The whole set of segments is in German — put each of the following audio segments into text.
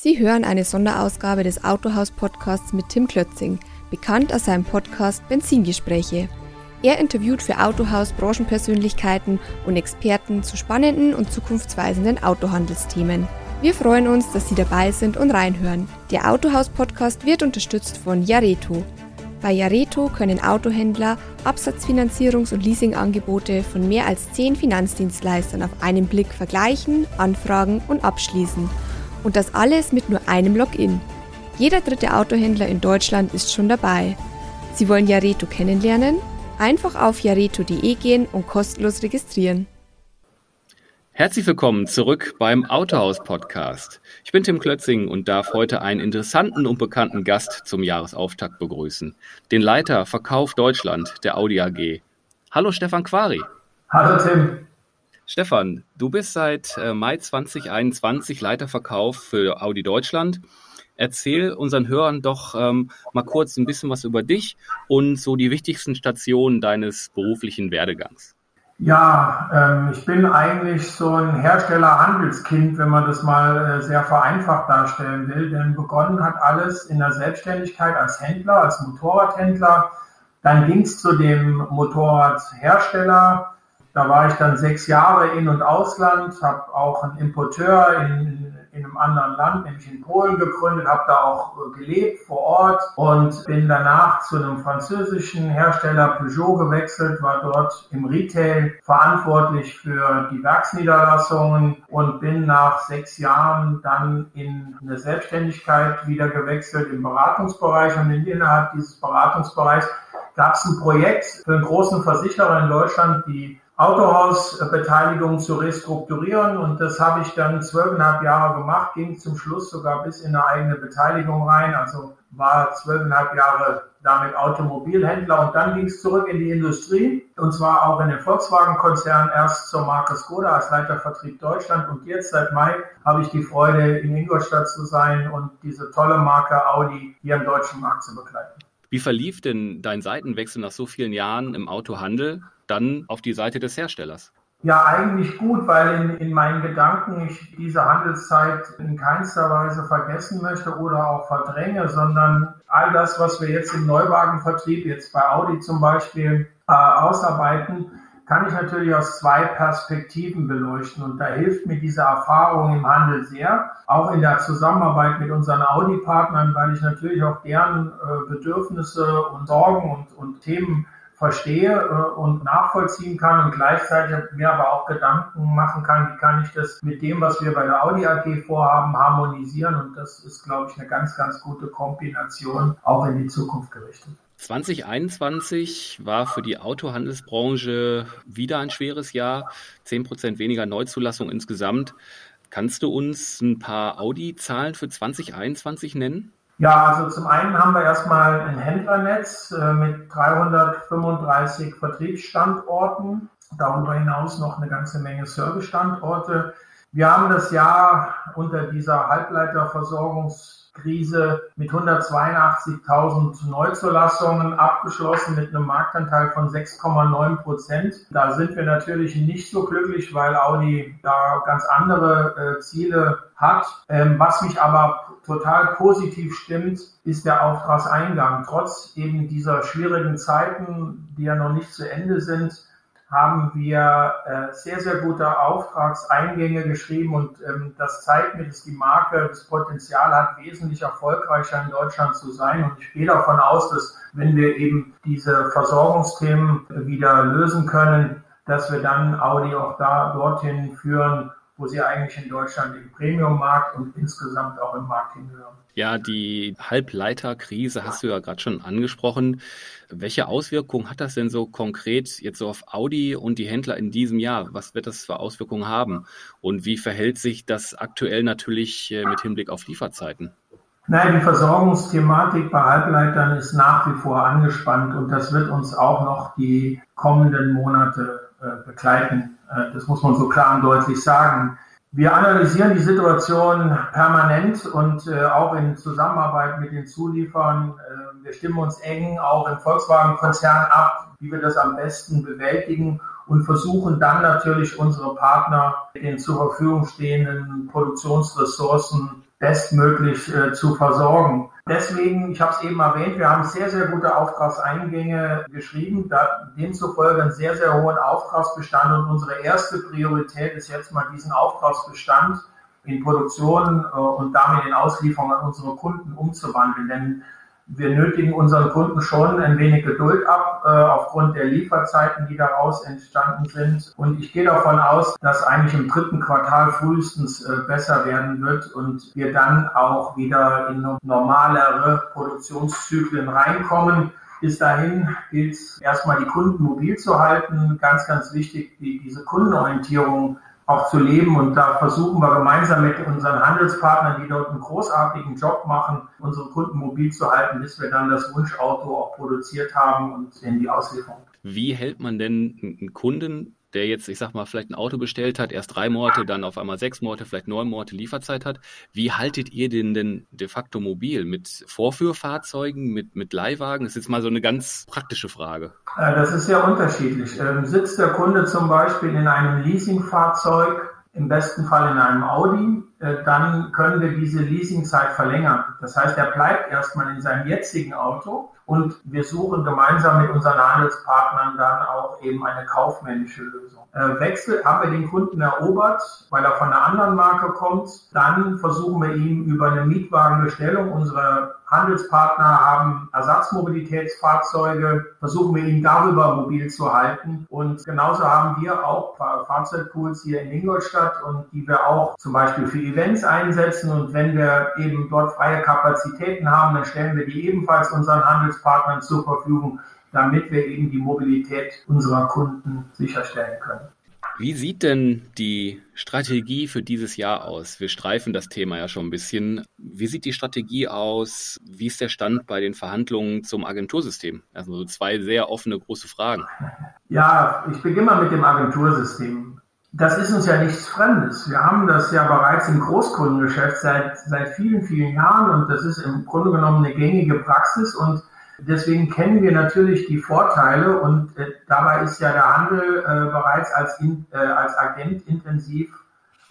Sie hören eine Sonderausgabe des Autohaus-Podcasts mit Tim Klötzing, bekannt aus seinem Podcast Benzingespräche. Er interviewt für Autohaus Branchenpersönlichkeiten und Experten zu spannenden und zukunftsweisenden Autohandelsthemen. Wir freuen uns, dass Sie dabei sind und reinhören. Der Autohaus-Podcast wird unterstützt von Jareto. Bei Jareto können Autohändler Absatzfinanzierungs- und Leasingangebote von mehr als zehn Finanzdienstleistern auf einen Blick vergleichen, anfragen und abschließen – und das alles mit nur einem Login. Jeder dritte Autohändler in Deutschland ist schon dabei. Sie wollen Jareto kennenlernen? Einfach auf jareto.de gehen und kostenlos registrieren. Herzlich willkommen zurück beim Autohaus Podcast. Ich bin Tim Klötzing und darf heute einen interessanten und bekannten Gast zum Jahresauftakt begrüßen. Den Leiter Verkauf Deutschland der Audi AG. Hallo Stefan Quari. Hallo Tim. Stefan, du bist seit äh, Mai 2021 Leiterverkauf für Audi Deutschland. Erzähl unseren Hörern doch ähm, mal kurz ein bisschen was über dich und so die wichtigsten Stationen deines beruflichen Werdegangs. Ja, ähm, ich bin eigentlich so ein Hersteller-Handelskind, wenn man das mal äh, sehr vereinfacht darstellen will. Denn begonnen hat alles in der Selbstständigkeit als Händler, als Motorradhändler. Dann ging es zu dem Motorradhersteller da war ich dann sechs Jahre in- und Ausland, habe auch einen Importeur in, in einem anderen Land, nämlich in Polen gegründet, habe da auch äh, gelebt vor Ort und bin danach zu einem französischen Hersteller Peugeot gewechselt, war dort im Retail verantwortlich für die Werksniederlassungen und bin nach sechs Jahren dann in eine Selbstständigkeit wieder gewechselt im Beratungsbereich. Und innerhalb dieses Beratungsbereichs gab es ein Projekt für einen großen Versicherer in Deutschland, die Autohausbeteiligung zu restrukturieren. Und das habe ich dann zwölfeinhalb Jahre gemacht, ging zum Schluss sogar bis in eine eigene Beteiligung rein. Also war zwölfeinhalb Jahre damit Automobilhändler und dann ging es zurück in die Industrie und zwar auch in den Volkswagen-Konzern, erst zur Marke Skoda als Leiter Vertrieb Deutschland und jetzt seit Mai habe ich die Freude, in Ingolstadt zu sein und diese tolle Marke Audi hier im deutschen Markt zu begleiten. Wie verlief denn dein Seitenwechsel nach so vielen Jahren im Autohandel dann auf die Seite des Herstellers? Ja, eigentlich gut, weil in, in meinen Gedanken ich diese Handelszeit in keinster Weise vergessen möchte oder auch verdränge, sondern all das, was wir jetzt im Neuwagenvertrieb, jetzt bei Audi zum Beispiel, äh, ausarbeiten, kann ich natürlich aus zwei Perspektiven beleuchten. Und da hilft mir diese Erfahrung im Handel sehr, auch in der Zusammenarbeit mit unseren Audi-Partnern, weil ich natürlich auch deren äh, Bedürfnisse und Sorgen und, und Themen verstehe äh, und nachvollziehen kann und gleichzeitig mir aber auch Gedanken machen kann, wie kann ich das mit dem, was wir bei der Audi AG vorhaben, harmonisieren. Und das ist, glaube ich, eine ganz, ganz gute Kombination, auch in die Zukunft gerichtet. 2021 war für die Autohandelsbranche wieder ein schweres Jahr. Zehn Prozent weniger Neuzulassung insgesamt. Kannst du uns ein paar Audi-Zahlen für 2021 nennen? Ja, also zum einen haben wir erstmal ein Händlernetz äh, mit 335 Vertriebsstandorten, darüber hinaus noch eine ganze Menge Servicestandorte. Wir haben das Jahr unter dieser Halbleiterversorgungs Krise mit 182.000 Neuzulassungen abgeschlossen mit einem Marktanteil von 6,9 Prozent. Da sind wir natürlich nicht so glücklich, weil Audi da ganz andere äh, Ziele hat. Ähm, was mich aber total positiv stimmt, ist der Auftragseingang. Trotz eben dieser schwierigen Zeiten, die ja noch nicht zu Ende sind, haben wir äh, sehr, sehr gute Auftragseingänge geschrieben und ähm, das zeigt mir, dass die Marke das Potenzial hat, wesentlich erfolgreicher in Deutschland zu sein. Und ich gehe davon aus, dass wenn wir eben diese Versorgungsthemen wieder lösen können, dass wir dann Audi auch da dorthin führen, wo sie eigentlich in Deutschland im Premium-Markt und insgesamt auch im Markt hingehören. Ja, die Halbleiterkrise hast du ja gerade schon angesprochen. Welche Auswirkungen hat das denn so konkret jetzt so auf Audi und die Händler in diesem Jahr? Was wird das für Auswirkungen haben? Und wie verhält sich das aktuell natürlich äh, mit Hinblick auf Lieferzeiten? Nein, die Versorgungsthematik bei Halbleitern ist nach wie vor angespannt und das wird uns auch noch die kommenden Monate äh, begleiten. Äh, das muss man so klar und deutlich sagen. Wir analysieren die Situation permanent und äh, auch in Zusammenarbeit mit den Zuliefern. Äh, wir stimmen uns eng auch im Volkswagen-Konzern ab, wie wir das am besten bewältigen und versuchen dann natürlich unsere Partner mit den zur Verfügung stehenden Produktionsressourcen bestmöglich äh, zu versorgen. Deswegen, ich habe es eben erwähnt, wir haben sehr, sehr gute Auftragseingänge geschrieben, da, demzufolge einen sehr, sehr hohen Auftragsbestand und unsere erste Priorität ist jetzt mal diesen Auftragsbestand in Produktion äh, und damit in Auslieferung an unsere Kunden umzuwandeln. Denn wir nötigen unseren Kunden schon ein wenig Geduld ab, äh, aufgrund der Lieferzeiten, die daraus entstanden sind. Und ich gehe davon aus, dass eigentlich im dritten Quartal frühestens äh, besser werden wird und wir dann auch wieder in normalere Produktionszyklen reinkommen. Bis dahin gilt es erstmal die Kunden mobil zu halten. Ganz, ganz wichtig, die, diese Kundenorientierung auch zu leben. Und da versuchen wir gemeinsam mit unseren Handelspartnern, die dort einen großartigen Job machen, unsere Kunden mobil zu halten, bis wir dann das Wunschauto auch produziert haben und in die Auslieferung. Wie hält man denn einen Kunden der jetzt, ich sag mal, vielleicht ein Auto bestellt hat, erst drei Monate, dann auf einmal sechs Monate, vielleicht neun Monate Lieferzeit hat. Wie haltet ihr den denn de facto mobil? Mit Vorführfahrzeugen, mit, mit Leihwagen? Das ist jetzt mal so eine ganz praktische Frage. Äh, das ist sehr unterschiedlich. Ähm, sitzt der Kunde zum Beispiel in einem Leasingfahrzeug, im besten Fall in einem Audi, dann können wir diese Leasingzeit verlängern. Das heißt, er bleibt erstmal in seinem jetzigen Auto und wir suchen gemeinsam mit unseren Handelspartnern dann auch eben eine kaufmännische Lösung. Äh, Wechsel haben wir den Kunden erobert, weil er von einer anderen Marke kommt. Dann versuchen wir ihm über eine Mietwagenbestellung, unsere Handelspartner haben Ersatzmobilitätsfahrzeuge, versuchen wir ihn darüber mobil zu halten. Und genauso haben wir auch Fahrzeugpools hier in Ingolstadt und die wir auch zum Beispiel für Events einsetzen. Und wenn wir eben dort freie Kapazitäten haben, dann stellen wir die ebenfalls unseren Handelspartnern zur Verfügung, damit wir eben die Mobilität unserer Kunden sicherstellen können. Wie sieht denn die Strategie für dieses Jahr aus? Wir streifen das Thema ja schon ein bisschen. Wie sieht die Strategie aus? Wie ist der Stand bei den Verhandlungen zum Agentursystem? Also zwei sehr offene, große Fragen. Ja, ich beginne mal mit dem Agentursystem. Das ist uns ja nichts Fremdes. Wir haben das ja bereits im Großkundengeschäft seit, seit vielen, vielen Jahren und das ist im Grunde genommen eine gängige Praxis und Deswegen kennen wir natürlich die Vorteile und äh, dabei ist ja der Handel äh, bereits als, in, äh, als Agent intensiv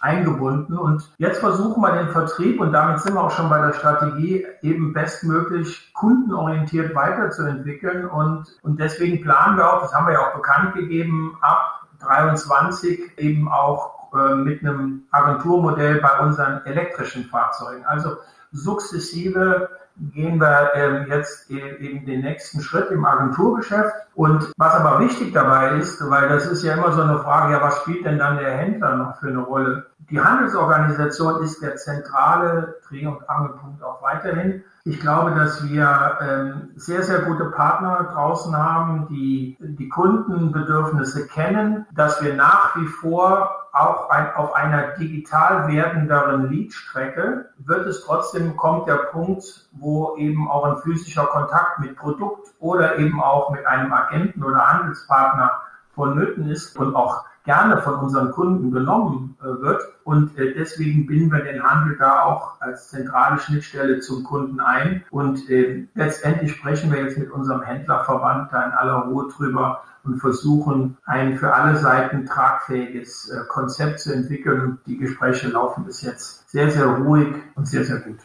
eingebunden. Und jetzt versuchen wir den Vertrieb, und damit sind wir auch schon bei der Strategie, eben bestmöglich kundenorientiert weiterzuentwickeln. Und, und deswegen planen wir auch, das haben wir ja auch bekannt gegeben, ab 23 eben auch äh, mit einem Agenturmodell bei unseren elektrischen Fahrzeugen. Also sukzessive gehen wir ähm, jetzt eben den nächsten Schritt im Agenturgeschäft. Und was aber wichtig dabei ist, weil das ist ja immer so eine Frage, ja, was spielt denn dann der Händler noch für eine Rolle? Die Handelsorganisation ist der zentrale Dreh- und Angelpunkt auch weiterhin. Ich glaube, dass wir ähm, sehr, sehr gute Partner draußen haben, die die Kundenbedürfnisse kennen, dass wir nach wie vor auch auf einer digital werdenderen Leadstrecke wird es trotzdem kommt der Punkt, wo eben auch ein physischer Kontakt mit Produkt oder eben auch mit einem Agenten oder Handelspartner vonnöten ist und auch gerne von unseren Kunden genommen äh, wird. Und äh, deswegen binden wir den Handel da auch als zentrale Schnittstelle zum Kunden ein. Und äh, letztendlich sprechen wir jetzt mit unserem Händlerverband da in aller Ruhe drüber, und versuchen, ein für alle Seiten tragfähiges äh, Konzept zu entwickeln. Die Gespräche laufen bis jetzt sehr, sehr ruhig und sehr, sehr gut.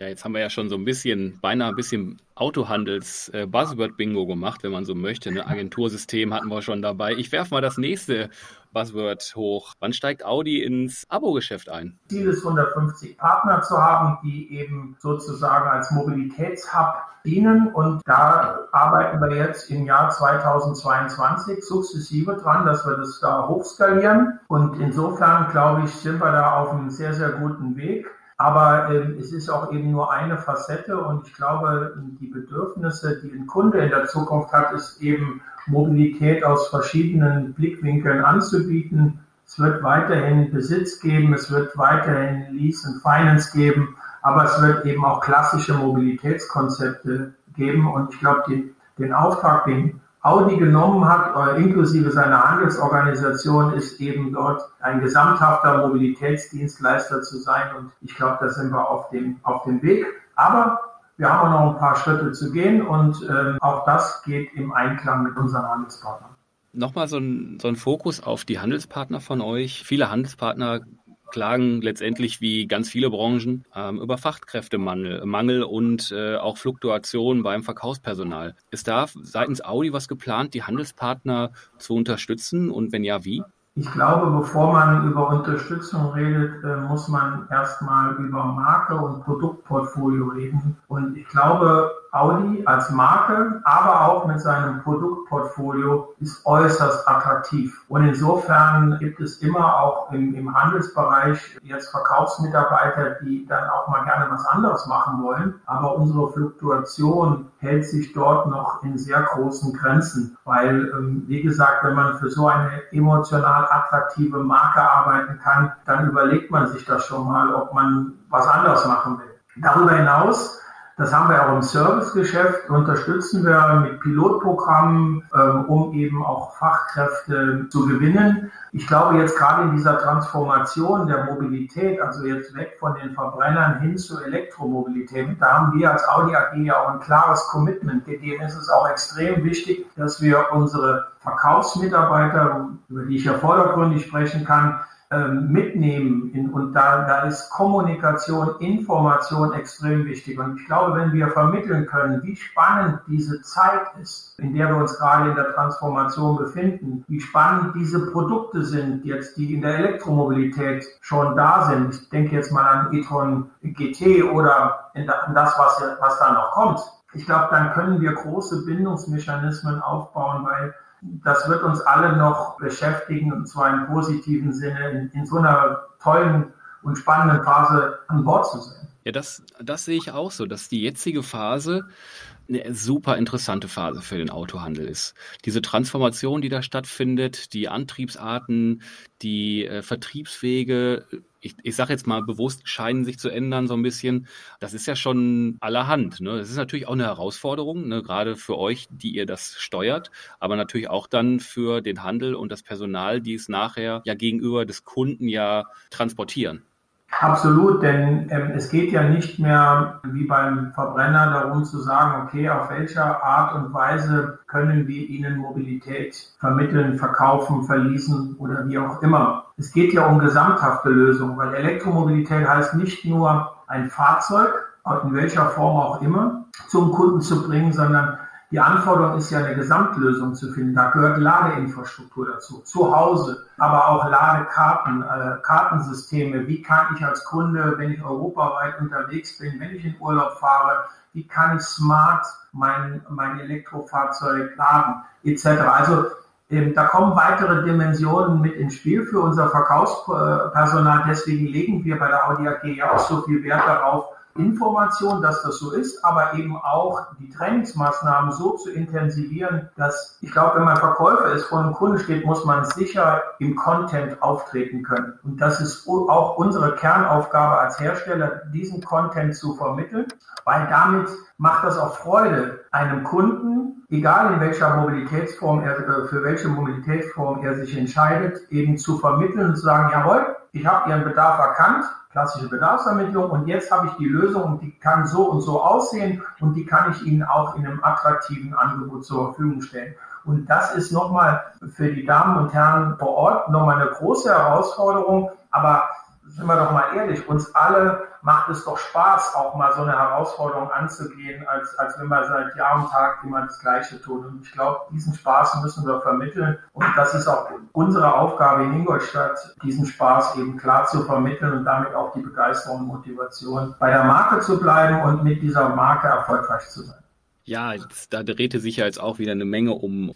Ja, jetzt haben wir ja schon so ein bisschen, beinahe ein bisschen Autohandels-Buzzword-Bingo gemacht, wenn man so möchte. Ne? Agentursystem hatten wir schon dabei. Ich werfe mal das nächste Buzzword hoch. Wann steigt Audi ins Abo-Geschäft ein? Ziel ist 150 Partner zu haben, die eben sozusagen als Mobilitätshub dienen. Und da arbeiten wir jetzt im Jahr 2022 sukzessive dran, dass wir das da hochskalieren. Und insofern, glaube ich, sind wir da auf einem sehr, sehr guten Weg. Aber ähm, es ist auch eben nur eine Facette und ich glaube, die Bedürfnisse, die ein Kunde in der Zukunft hat, ist eben Mobilität aus verschiedenen Blickwinkeln anzubieten. Es wird weiterhin Besitz geben, es wird weiterhin Lease and Finance geben, aber es wird eben auch klassische Mobilitätskonzepte geben und ich glaube, den, den Auftrag, den Audi genommen hat, äh, inklusive seiner Handelsorganisation, ist eben dort ein gesamthafter Mobilitätsdienstleister zu sein. Und ich glaube, da sind wir auf dem, auf dem Weg. Aber wir haben auch noch ein paar Schritte zu gehen und ähm, auch das geht im Einklang mit unseren Handelspartnern. Nochmal so ein, so ein Fokus auf die Handelspartner von euch. Viele Handelspartner klagen letztendlich wie ganz viele Branchen ähm, über Fachkräftemangel Mangel und äh, auch Fluktuation beim Verkaufspersonal. Ist da seitens Audi was geplant, die Handelspartner zu unterstützen und wenn ja, wie? Ich glaube, bevor man über Unterstützung redet, äh, muss man erstmal über Marke und Produktportfolio reden. Und ich glaube, Audi als Marke, aber auch mit seinem Produktportfolio ist äußerst attraktiv. Und insofern gibt es immer auch im, im Handelsbereich jetzt Verkaufsmitarbeiter, die dann auch mal gerne was anderes machen wollen. Aber unsere Fluktuation hält sich dort noch in sehr großen Grenzen, weil, ähm, wie gesagt, wenn man für so eine emotional attraktive Marke arbeiten kann, dann überlegt man sich das schon mal, ob man was anderes machen will. Darüber hinaus das haben wir auch im Servicegeschäft, unterstützen wir mit Pilotprogrammen, ähm, um eben auch Fachkräfte zu gewinnen. Ich glaube jetzt gerade in dieser Transformation der Mobilität, also jetzt weg von den Verbrennern hin zur Elektromobilität, da haben wir als Audi AG ja auch ein klares Commitment gegeben. Es ist auch extrem wichtig, dass wir unsere Verkaufsmitarbeiter, über die ich ja vordergründig sprechen kann, mitnehmen. In, und da, da ist Kommunikation, Information extrem wichtig. Und ich glaube, wenn wir vermitteln können, wie spannend diese Zeit ist, in der wir uns gerade in der Transformation befinden, wie spannend diese Produkte sind, jetzt die in der Elektromobilität schon da sind. Ich denke jetzt mal an e-tron GT oder an das, was, was da noch kommt. Ich glaube, dann können wir große Bindungsmechanismen aufbauen, weil das wird uns alle noch beschäftigen, und zwar im positiven Sinne, in, in so einer tollen und spannenden Phase an Bord zu sein. Ja, das, das sehe ich auch so, dass die jetzige Phase eine super interessante Phase für den Autohandel ist. Diese Transformation, die da stattfindet, die Antriebsarten, die äh, Vertriebswege, ich, ich sage jetzt mal bewusst, scheinen sich zu ändern so ein bisschen. Das ist ja schon allerhand. Ne? Das ist natürlich auch eine Herausforderung, ne? gerade für euch, die ihr das steuert, aber natürlich auch dann für den Handel und das Personal, die es nachher ja gegenüber des Kunden ja transportieren. Absolut, denn ähm, es geht ja nicht mehr wie beim Verbrenner darum zu sagen, okay, auf welcher Art und Weise können wir Ihnen Mobilität vermitteln, verkaufen, verließen oder wie auch immer. Es geht ja um gesamthafte Lösungen, weil Elektromobilität heißt nicht nur ein Fahrzeug, in welcher Form auch immer, zum Kunden zu bringen, sondern die Anforderung ist ja eine Gesamtlösung zu finden. Da gehört Ladeinfrastruktur dazu, zu Hause, aber auch Ladekarten, äh, Kartensysteme. Wie kann ich als Kunde, wenn ich europaweit unterwegs bin, wenn ich in Urlaub fahre, wie kann ich smart mein, mein Elektrofahrzeug laden, etc. Also ähm, da kommen weitere Dimensionen mit ins Spiel für unser Verkaufspersonal. Deswegen legen wir bei der Audi AG ja auch so viel Wert darauf, Information, dass das so ist, aber eben auch die Trainingsmaßnahmen so zu intensivieren, dass ich glaube, wenn man Verkäufer ist, vor einem Kunden steht, muss man sicher im Content auftreten können. Und das ist auch unsere Kernaufgabe als Hersteller, diesen Content zu vermitteln, weil damit macht das auch Freude, einem Kunden, egal in welcher Mobilitätsform er, äh, für welche Mobilitätsform er sich entscheidet, eben zu vermitteln und zu sagen, jawohl, ich habe Ihren Bedarf erkannt, klassische Bedarfsermittlung und jetzt habe ich die Lösung und die kann so und so aussehen und die kann ich Ihnen auch in einem attraktiven Angebot zur Verfügung stellen. Und das ist nochmal für die Damen und Herren vor Ort nochmal eine große Herausforderung, aber sind wir doch mal ehrlich, uns alle macht es doch Spaß, auch mal so eine Herausforderung anzugehen, als, als wenn wir seit Jahr und Tag immer das Gleiche tun. Und ich glaube, diesen Spaß müssen wir vermitteln. Und das ist auch unsere Aufgabe in Ingolstadt, diesen Spaß eben klar zu vermitteln und damit auch die Begeisterung und Motivation bei der Marke zu bleiben und mit dieser Marke erfolgreich zu sein. Ja, da drehte sich ja jetzt auch wieder eine Menge um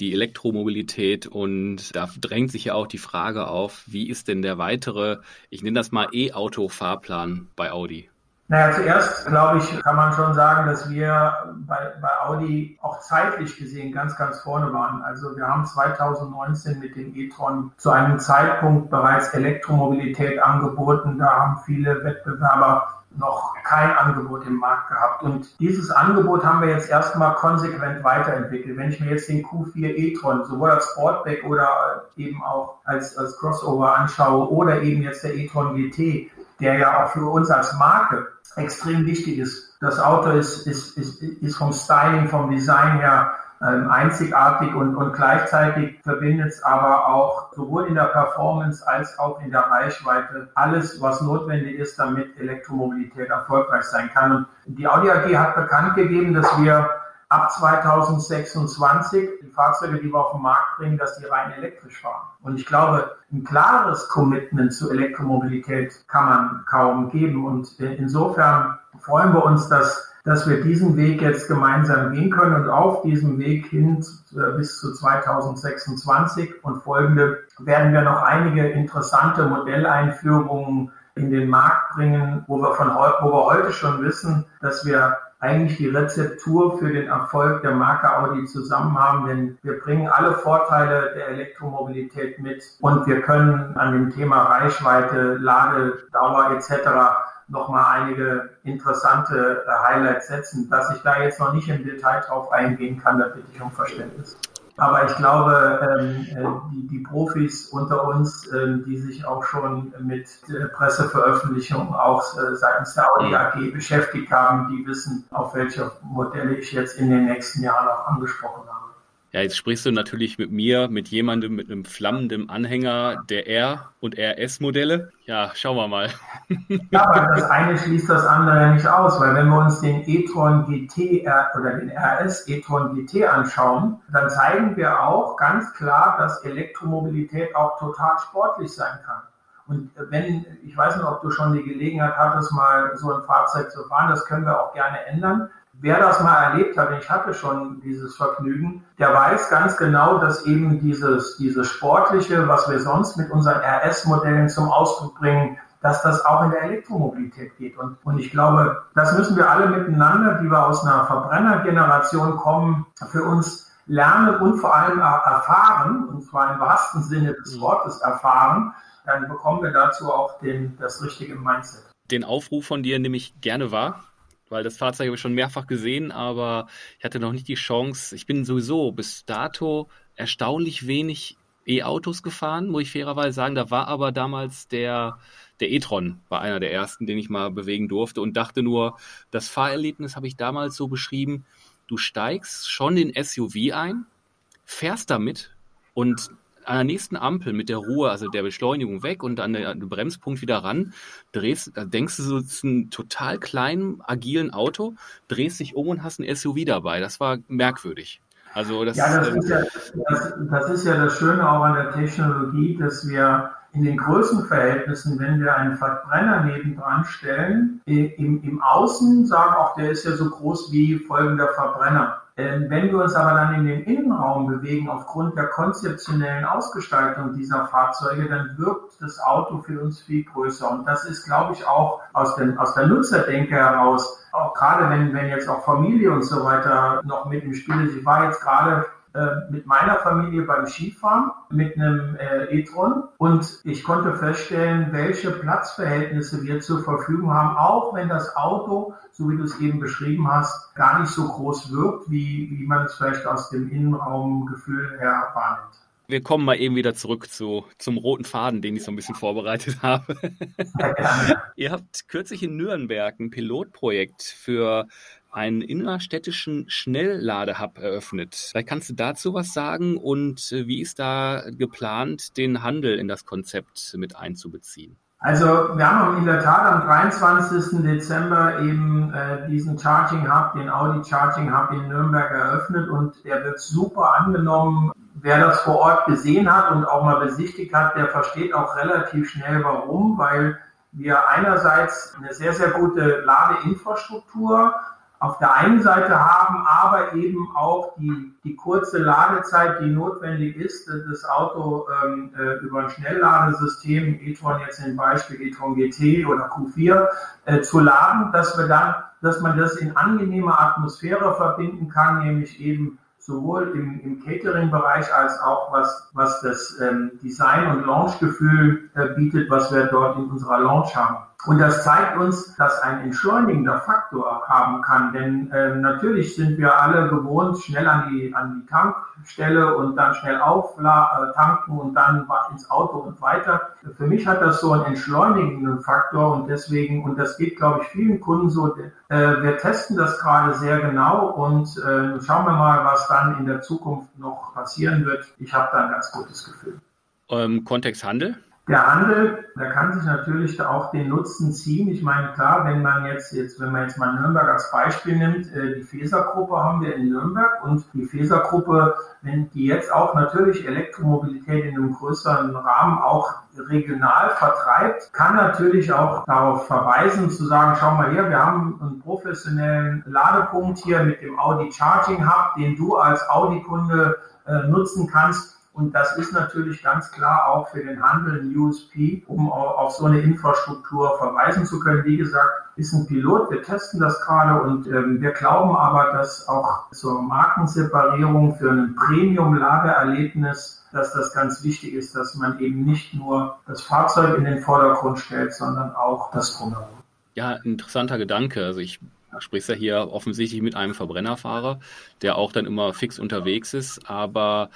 die Elektromobilität und da drängt sich ja auch die Frage auf, wie ist denn der weitere, ich nenne das mal E-Auto-Fahrplan bei Audi? Naja, zuerst glaube ich, kann man schon sagen, dass wir bei, bei Audi auch zeitlich gesehen ganz, ganz vorne waren. Also wir haben 2019 mit dem e-tron zu einem Zeitpunkt bereits Elektromobilität angeboten. Da haben viele Wettbewerber noch kein Angebot im Markt gehabt. Und dieses Angebot haben wir jetzt erstmal konsequent weiterentwickelt. Wenn ich mir jetzt den Q4 e-tron sowohl als Sportback oder eben auch als, als Crossover anschaue oder eben jetzt der e-tron GT, der ja auch für uns als Marke extrem wichtig ist. Das Auto ist, ist, ist, ist vom Styling, vom Design her ähm, einzigartig und, und gleichzeitig verbindet es aber auch sowohl in der Performance als auch in der Reichweite alles, was notwendig ist, damit Elektromobilität erfolgreich sein kann. Und die Audi AG hat bekannt gegeben, dass wir ab 2026 die Fahrzeuge, die wir auf den Markt bringen, dass die rein elektrisch fahren. Und ich glaube, ein klares Commitment zu Elektromobilität kann man kaum geben. Und insofern freuen wir uns, dass dass wir diesen Weg jetzt gemeinsam gehen können und auf diesem Weg hin äh, bis zu 2026 und folgende werden wir noch einige interessante Modelleinführungen in den Markt bringen, wo wir, von, wo wir heute schon wissen, dass wir eigentlich die Rezeptur für den Erfolg der Marke Audi zusammen haben, denn wir bringen alle Vorteile der Elektromobilität mit und wir können an dem Thema Reichweite, Ladedauer etc. nochmal einige interessante Highlights setzen. Dass ich da jetzt noch nicht im Detail drauf eingehen kann, da bitte ich um Verständnis. Aber ich glaube, ähm, äh, die, die, Profis unter uns, ähm, die sich auch schon mit äh, Presseveröffentlichungen auch äh, seitens der Audi AG beschäftigt haben, die wissen, auf welche Modelle ich jetzt in den nächsten Jahren auch angesprochen habe. Ja, jetzt sprichst du natürlich mit mir, mit jemandem mit einem flammenden Anhänger der R- und RS-Modelle. Ja, schauen wir mal. Ja, aber das eine schließt das andere nicht aus, weil wenn wir uns den e-tron GT oder den RS e-tron GT anschauen, dann zeigen wir auch ganz klar, dass Elektromobilität auch total sportlich sein kann. Und wenn, ich weiß nicht, ob du schon die Gelegenheit hattest, mal so ein Fahrzeug zu fahren, das können wir auch gerne ändern. Wer das mal erlebt hat, ich hatte schon dieses Vergnügen, der weiß ganz genau, dass eben dieses, dieses Sportliche, was wir sonst mit unseren RS-Modellen zum Ausdruck bringen, dass das auch in der Elektromobilität geht. Und, und ich glaube, das müssen wir alle miteinander, die wir aus einer Verbrennergeneration kommen, für uns lernen und vor allem erfahren, und zwar im wahrsten Sinne des mhm. Wortes erfahren, dann bekommen wir dazu auch den, das richtige Mindset. Den Aufruf von dir nehme ich gerne wahr weil das Fahrzeug habe ich schon mehrfach gesehen, aber ich hatte noch nicht die Chance. Ich bin sowieso bis dato erstaunlich wenig E-Autos gefahren, muss ich fairerweise sagen. Da war aber damals der, der e-tron, war einer der ersten, den ich mal bewegen durfte und dachte nur, das Fahrerlebnis habe ich damals so beschrieben, du steigst schon den SUV ein, fährst damit und an der nächsten Ampel mit der Ruhe, also der Beschleunigung weg und an den Bremspunkt wieder ran, drehst, da denkst du so, ist ein total kleinen, agilen Auto, drehst dich um und hast ein SUV dabei. Das war merkwürdig. Also das, ja, das, ist ja, das, das ist ja das Schöne auch an der Technologie, dass wir in den Größenverhältnissen, wenn wir einen Verbrenner nebendran stellen, im, im Außen sagen auch, der ist ja so groß wie folgender Verbrenner. Wenn wir uns aber dann in den Innenraum bewegen, aufgrund der konzeptionellen Ausgestaltung dieser Fahrzeuge, dann wirkt das Auto für uns viel größer. Und das ist, glaube ich, auch aus, den, aus der Nutzerdenke heraus, auch gerade wenn, wenn jetzt auch Familie und so weiter noch mit im Spiel ist. Ich war jetzt gerade mit meiner Familie beim Skifahren mit einem äh, e-tron. Und ich konnte feststellen, welche Platzverhältnisse wir zur Verfügung haben, auch wenn das Auto, so wie du es eben beschrieben hast, gar nicht so groß wirkt, wie, wie man es vielleicht aus dem Innenraumgefühl her wahrnimmt. Wir kommen mal eben wieder zurück zu, zum roten Faden, den ich so ein bisschen vorbereitet habe. Ihr habt kürzlich in Nürnberg ein Pilotprojekt für einen innerstädtischen Schnellladehub eröffnet. Vielleicht kannst du dazu was sagen und äh, wie ist da geplant, den Handel in das Konzept mit einzubeziehen? Also wir haben in der Tat am 23. Dezember eben äh, diesen Charging Hub, den Audi Charging Hub in Nürnberg eröffnet und der wird super angenommen. Wer das vor Ort gesehen hat und auch mal besichtigt hat, der versteht auch relativ schnell warum, weil wir einerseits eine sehr, sehr gute Ladeinfrastruktur auf der einen Seite haben, aber eben auch die, die kurze Ladezeit, die notwendig ist, das Auto ähm, äh, über ein Schnellladesystem, e-tron jetzt im Beispiel e-tron GT oder Q4, äh, zu laden, dass wir dann, dass man das in angenehmer Atmosphäre verbinden kann, nämlich eben sowohl im, im Catering-Bereich als auch was, was das ähm, Design- und Launch-Gefühl äh, bietet, was wir dort in unserer Launch haben. Und das zeigt uns, dass ein entschleunigender Faktor haben kann. Denn äh, natürlich sind wir alle gewohnt, schnell an die, an die Tankstelle und dann schnell auftanken äh, und dann ins Auto und weiter. Für mich hat das so einen entschleunigenden Faktor und deswegen, und das geht, glaube ich, vielen Kunden so, äh, wir testen das gerade sehr genau und äh, schauen wir mal, was dann in der Zukunft noch passieren wird, ich habe da ein ganz gutes Gefühl. Ähm, Kontext Handel? Der Handel, der kann sich natürlich auch den Nutzen ziehen. Ich meine, klar, wenn man jetzt, jetzt, wenn man jetzt mal Nürnberg als Beispiel nimmt, äh, die Feser-Gruppe haben wir in Nürnberg und die Feser-Gruppe, wenn die jetzt auch natürlich Elektromobilität in einem größeren Rahmen auch regional vertreibt, kann natürlich auch darauf verweisen, zu sagen, schau mal her, wir haben einen professionellen Ladepunkt hier mit dem Audi Charging Hub, den du als Audi-Kunde äh, nutzen kannst und das ist natürlich ganz klar auch für den Handel ein USP, um auf so eine Infrastruktur verweisen zu können. Wie gesagt, ist ein Pilot, wir testen das gerade und ähm, wir glauben aber, dass auch zur Markenseparierung für ein Premium-Ladeerlebnis, dass das ganz wichtig ist, dass man eben nicht nur das Fahrzeug in den Vordergrund stellt, sondern auch das drumherum. Ja, interessanter Gedanke. Also ich sprichst ja hier offensichtlich mit einem Verbrennerfahrer, der auch dann immer fix unterwegs ist, aber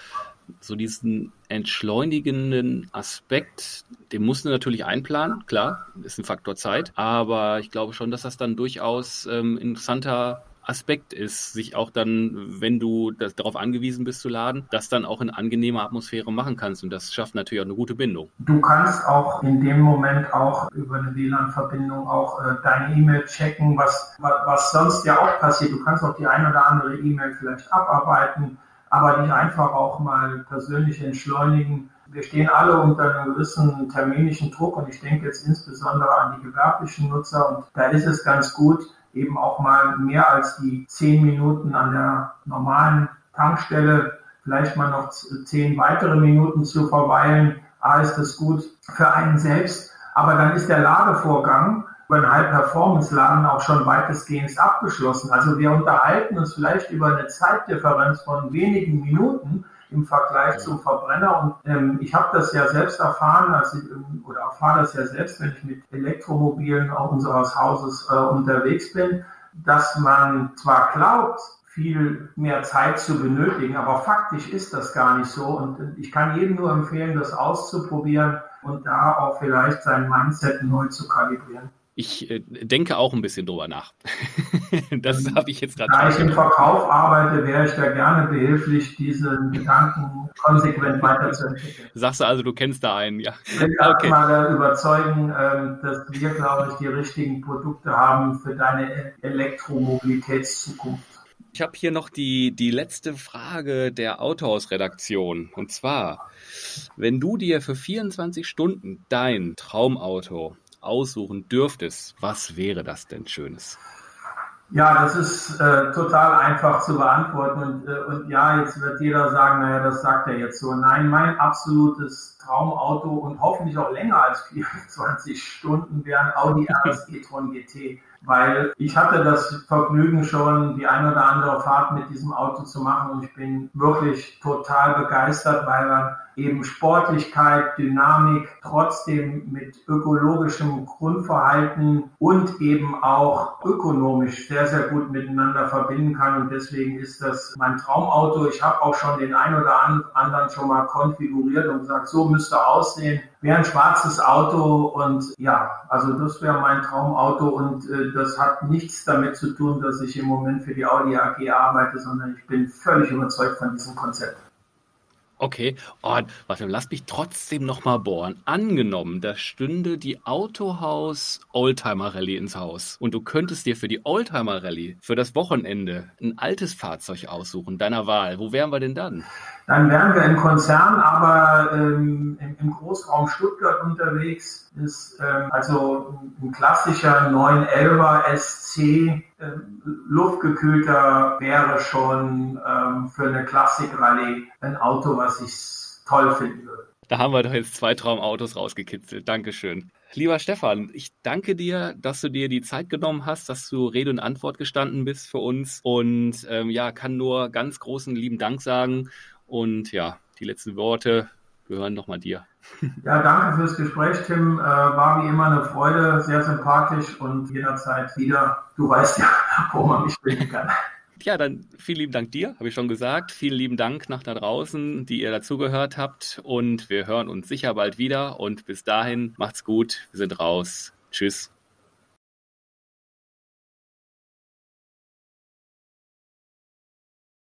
so diesen entschleunigenden Aspekt, den musst du natürlich einplanen, klar, ist ein Faktor Zeit, aber ich glaube schon, dass das dann durchaus ähm, interessanter Aspekt ist, sich auch dann, wenn du das, darauf angewiesen bist zu laden, das dann auch in angenehmer Atmosphäre machen kannst. Und das schafft natürlich auch eine gute Bindung. Du kannst auch in dem Moment auch über eine WLAN-Verbindung auch äh, deine E-Mail checken, was, was sonst ja auch passiert. Du kannst auch die ein oder andere E-Mail vielleicht abarbeiten aber nicht einfach auch mal persönlich entschleunigen. Wir stehen alle unter einem gewissen terminischen Druck und ich denke jetzt insbesondere an die gewerblichen Nutzer und da ist es ganz gut, eben auch mal mehr als die zehn Minuten an der normalen Tankstelle, vielleicht mal noch zehn weitere Minuten zu verweilen. A ist das gut für einen selbst, aber dann ist der Ladevorgang über einen High-Performance-Laden auch schon weitestgehend abgeschlossen. Also wir unterhalten uns vielleicht über eine Zeitdifferenz von wenigen Minuten im Vergleich zum Verbrenner. Und ähm, ich habe das ja selbst erfahren, als ich, ähm, oder erfahre das ja selbst, wenn ich mit Elektromobilen auch unseres Hauses äh, unterwegs bin, dass man zwar glaubt, viel mehr Zeit zu benötigen, aber faktisch ist das gar nicht so. Und ich kann jedem nur empfehlen, das auszuprobieren und da auch vielleicht sein Mindset neu zu kalibrieren. Ich äh, denke auch ein bisschen drüber nach. das mhm. habe ich jetzt gerade. Da ich im Verkauf arbeite, wäre ich da gerne behilflich, diesen Gedanken konsequent weiterzuentwickeln. Sagst du also, du kennst da einen, ja? Ich will okay. mal überzeugen, ähm, dass wir, glaube ich, die richtigen Produkte haben für deine Elektromobilitätszukunft. Ich habe hier noch die, die letzte Frage der Autohaus-Redaktion. Und zwar, wenn du dir für 24 Stunden dein Traumauto aussuchen dürftest, was wäre das denn Schönes? Ja, das ist äh, total einfach zu beantworten. Und, äh, und ja, jetzt wird jeder sagen, naja, das sagt er jetzt so. Nein, mein absolutes Traumauto und hoffentlich auch länger als 24 Stunden wäre ein Audi RS e-tron GT weil ich hatte das Vergnügen schon, die ein oder andere Fahrt mit diesem Auto zu machen und ich bin wirklich total begeistert, weil man eben Sportlichkeit, Dynamik trotzdem mit ökologischem Grundverhalten und eben auch ökonomisch sehr, sehr gut miteinander verbinden kann. Und deswegen ist das mein Traumauto. Ich habe auch schon den ein oder anderen schon mal konfiguriert und gesagt, so müsste aussehen. Wäre ein schwarzes Auto und ja, also das wäre mein Traumauto und äh, das hat nichts damit zu tun, dass ich im Moment für die Audi AG arbeite, sondern ich bin völlig überzeugt von diesem Konzept. Okay, oh, warte, lass mich trotzdem nochmal bohren. Angenommen, da stünde die Autohaus Oldtimer Rallye ins Haus und du könntest dir für die Oldtimer Rallye für das Wochenende ein altes Fahrzeug aussuchen, deiner Wahl. Wo wären wir denn dann? Dann wären wir im Konzern, aber ähm, im, Großraum Stuttgart unterwegs ist ähm, also ein klassischer 911er SC ähm, luftgekühlter wäre schon ähm, für eine Klassik-Rallye ein Auto, was ich toll finden würde. Da haben wir doch jetzt zwei Traumautos rausgekitzelt. Dankeschön. Lieber Stefan, ich danke dir, dass du dir die Zeit genommen hast, dass du Rede und Antwort gestanden bist für uns und ähm, ja, kann nur ganz großen lieben Dank sagen und ja, die letzten Worte gehören nochmal dir. Ja, danke fürs Gespräch, Tim. Äh, war wie immer eine Freude, sehr sympathisch und jederzeit wieder. Du weißt ja, wo man mich finden kann. Ja, dann vielen lieben Dank dir, habe ich schon gesagt. Vielen lieben Dank nach da draußen, die ihr dazugehört habt. Und wir hören uns sicher bald wieder. Und bis dahin, macht's gut. Wir sind raus. Tschüss.